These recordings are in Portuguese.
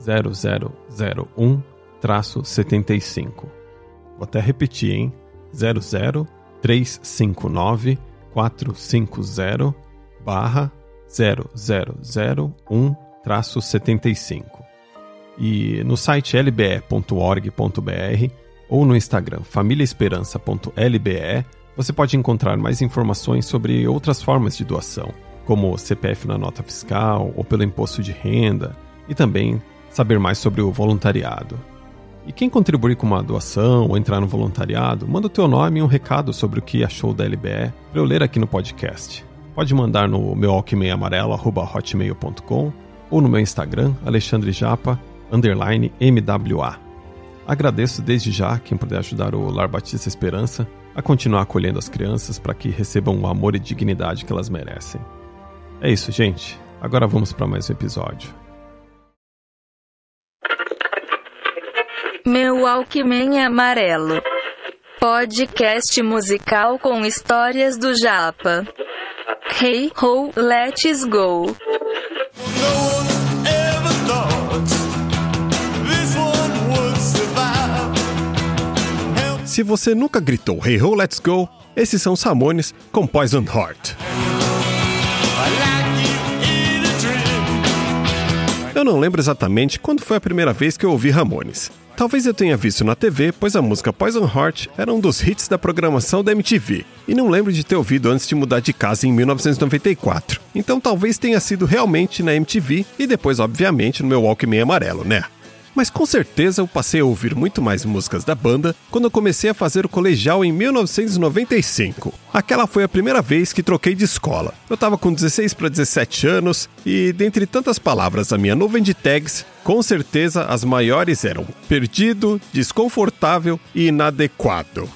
0001-75. Vou até repetir, hein? 00359 450 barra 0001-75. E no site lbe.org.br ou no Instagram famíliaesperança.lbe você pode encontrar mais informações sobre outras formas de doação, como CPF na nota fiscal ou pelo imposto de renda, e também saber mais sobre o voluntariado. E quem contribuir com uma doação ou entrar no voluntariado, manda o teu nome e um recado sobre o que achou da LBE para eu ler aqui no podcast. Pode mandar no meu alquimeiamarelo.hotmail.com ou no meu Instagram, Alexandre Japa, underline MWA. Agradeço desde já quem puder ajudar o Lar Batista Esperança a continuar acolhendo as crianças para que recebam o amor e dignidade que elas merecem. É isso, gente. Agora vamos para mais um episódio. Meu Alckmin Amarelo. Podcast musical com histórias do Japa. Hey ho, let's go. Se você nunca gritou Hey ho, let's go, esses são os Ramones com Poison Heart. Eu não lembro exatamente quando foi a primeira vez que eu ouvi Ramones. Talvez eu tenha visto na TV, pois a música Poison Heart era um dos hits da programação da MTV, e não lembro de ter ouvido antes de mudar de casa em 1994. Então talvez tenha sido realmente na MTV e depois, obviamente, no meu Walkman amarelo, né? mas com certeza eu passei a ouvir muito mais músicas da banda quando eu comecei a fazer o colegial em 1995. Aquela foi a primeira vez que troquei de escola. Eu tava com 16 para 17 anos e, dentre tantas palavras da minha nuvem de tags, com certeza as maiores eram perdido, desconfortável e inadequado.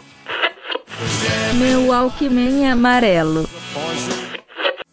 Meu Alckmin amarelo.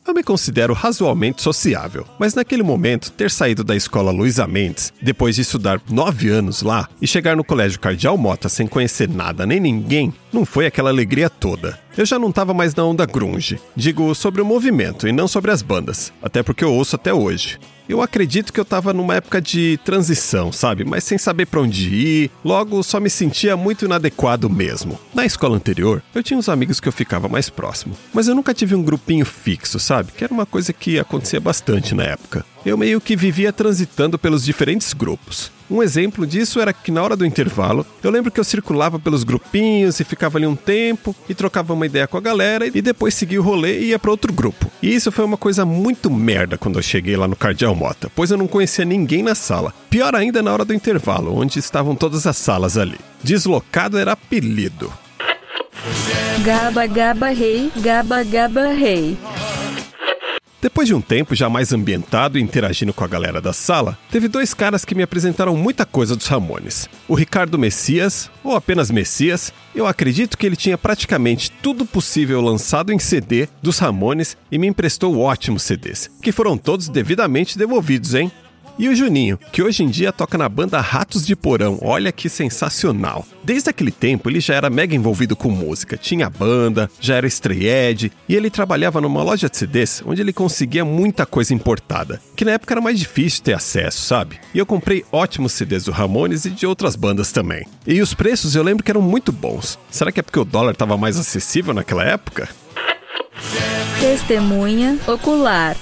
Eu me considero razoavelmente sociável, mas naquele momento, ter saído da escola Luísa Mendes, depois de estudar nove anos lá, e chegar no colégio Cardeal Mota sem conhecer nada nem ninguém, não foi aquela alegria toda. Eu já não estava mais na onda grunge, digo sobre o movimento e não sobre as bandas, até porque eu ouço até hoje. Eu acredito que eu tava numa época de transição, sabe? Mas sem saber para onde ir, logo só me sentia muito inadequado mesmo. Na escola anterior, eu tinha uns amigos que eu ficava mais próximo, mas eu nunca tive um grupinho fixo, sabe? Que era uma coisa que acontecia bastante na época eu meio que vivia transitando pelos diferentes grupos. Um exemplo disso era que na hora do intervalo, eu lembro que eu circulava pelos grupinhos e ficava ali um tempo e trocava uma ideia com a galera e depois seguia o rolê e ia para outro grupo. E isso foi uma coisa muito merda quando eu cheguei lá no Cardeal Mota, pois eu não conhecia ninguém na sala. Pior ainda na hora do intervalo, onde estavam todas as salas ali. Deslocado era apelido. Gaba gaba rei, gaba gaba rei. Depois de um tempo já mais ambientado e interagindo com a galera da sala, teve dois caras que me apresentaram muita coisa dos Ramones. O Ricardo Messias, ou apenas Messias, eu acredito que ele tinha praticamente tudo possível lançado em CD dos Ramones e me emprestou ótimos CDs, que foram todos devidamente devolvidos, hein? E o Juninho, que hoje em dia toca na banda Ratos de Porão, olha que sensacional. Desde aquele tempo ele já era mega envolvido com música, tinha banda, já era estreed e ele trabalhava numa loja de CDs onde ele conseguia muita coisa importada, que na época era mais difícil ter acesso, sabe? E eu comprei ótimos CDs do Ramones e de outras bandas também. E os preços eu lembro que eram muito bons. Será que é porque o dólar estava mais acessível naquela época? Testemunha ocular.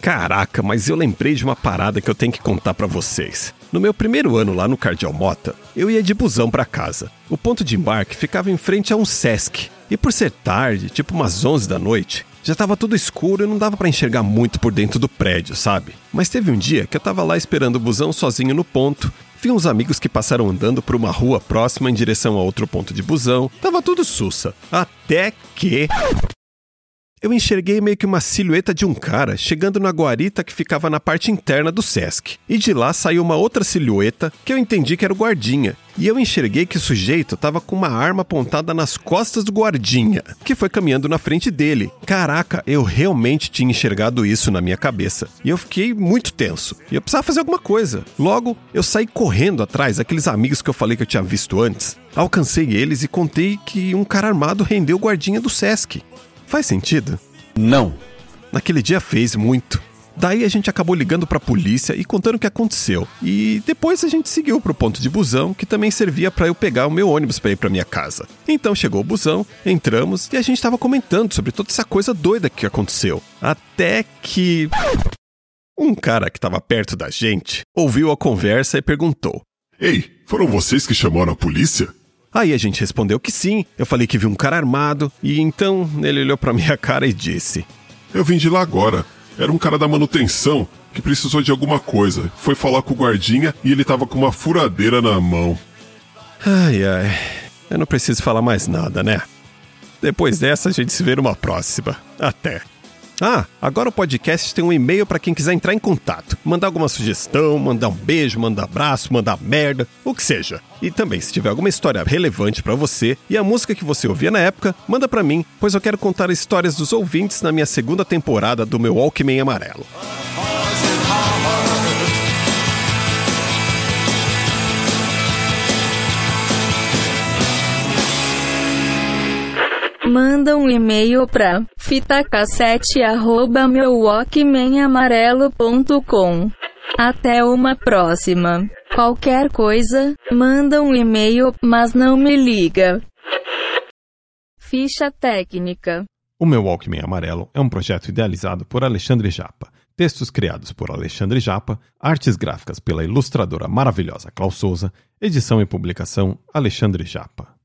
Caraca, mas eu lembrei de uma parada que eu tenho que contar para vocês. No meu primeiro ano lá no Cardial Mota, eu ia de busão para casa. O ponto de embarque ficava em frente a um Sesc. E por ser tarde, tipo umas 11 da noite, já estava tudo escuro e não dava para enxergar muito por dentro do prédio, sabe? Mas teve um dia que eu tava lá esperando o busão sozinho no ponto. Vi uns amigos que passaram andando por uma rua próxima em direção a outro ponto de busão. Tava tudo sussa. Até que eu enxerguei meio que uma silhueta de um cara chegando na guarita que ficava na parte interna do Sesc. E de lá saiu uma outra silhueta que eu entendi que era o guardinha. E eu enxerguei que o sujeito tava com uma arma apontada nas costas do guardinha, que foi caminhando na frente dele. Caraca, eu realmente tinha enxergado isso na minha cabeça. E eu fiquei muito tenso. E eu precisava fazer alguma coisa. Logo, eu saí correndo atrás daqueles amigos que eu falei que eu tinha visto antes. Alcancei eles e contei que um cara armado rendeu o guardinha do Sesc. Faz sentido? Não. Naquele dia fez muito. Daí a gente acabou ligando para a polícia e contando o que aconteceu. E depois a gente seguiu pro ponto de busão, que também servia para eu pegar o meu ônibus para ir para minha casa. Então chegou o busão, entramos e a gente estava comentando sobre toda essa coisa doida que aconteceu. Até que um cara que estava perto da gente ouviu a conversa e perguntou: Ei, foram vocês que chamaram a polícia? Aí a gente respondeu que sim. Eu falei que vi um cara armado e então ele olhou para minha cara e disse: Eu vim de lá agora. Era um cara da manutenção que precisou de alguma coisa. Foi falar com o guardinha e ele tava com uma furadeira na mão. Ai ai. Eu não preciso falar mais nada, né? Depois dessa a gente se vê numa próxima. Até. Ah, agora o podcast tem um e-mail para quem quiser entrar em contato, mandar alguma sugestão, mandar um beijo, mandar abraço, mandar merda, o que seja. E também, se tiver alguma história relevante para você e a música que você ouvia na época, manda para mim, pois eu quero contar histórias dos ouvintes na minha segunda temporada do meu Walkman Amarelo. Manda um e-mail pra fitacassete@meuwalkmanamarelo.com. Até uma próxima. Qualquer coisa, manda um e-mail, mas não me liga. Ficha técnica. O meu Walkman Amarelo é um projeto idealizado por Alexandre Japa. Textos criados por Alexandre Japa, artes gráficas pela ilustradora maravilhosa Klaus Souza, edição e publicação Alexandre Japa.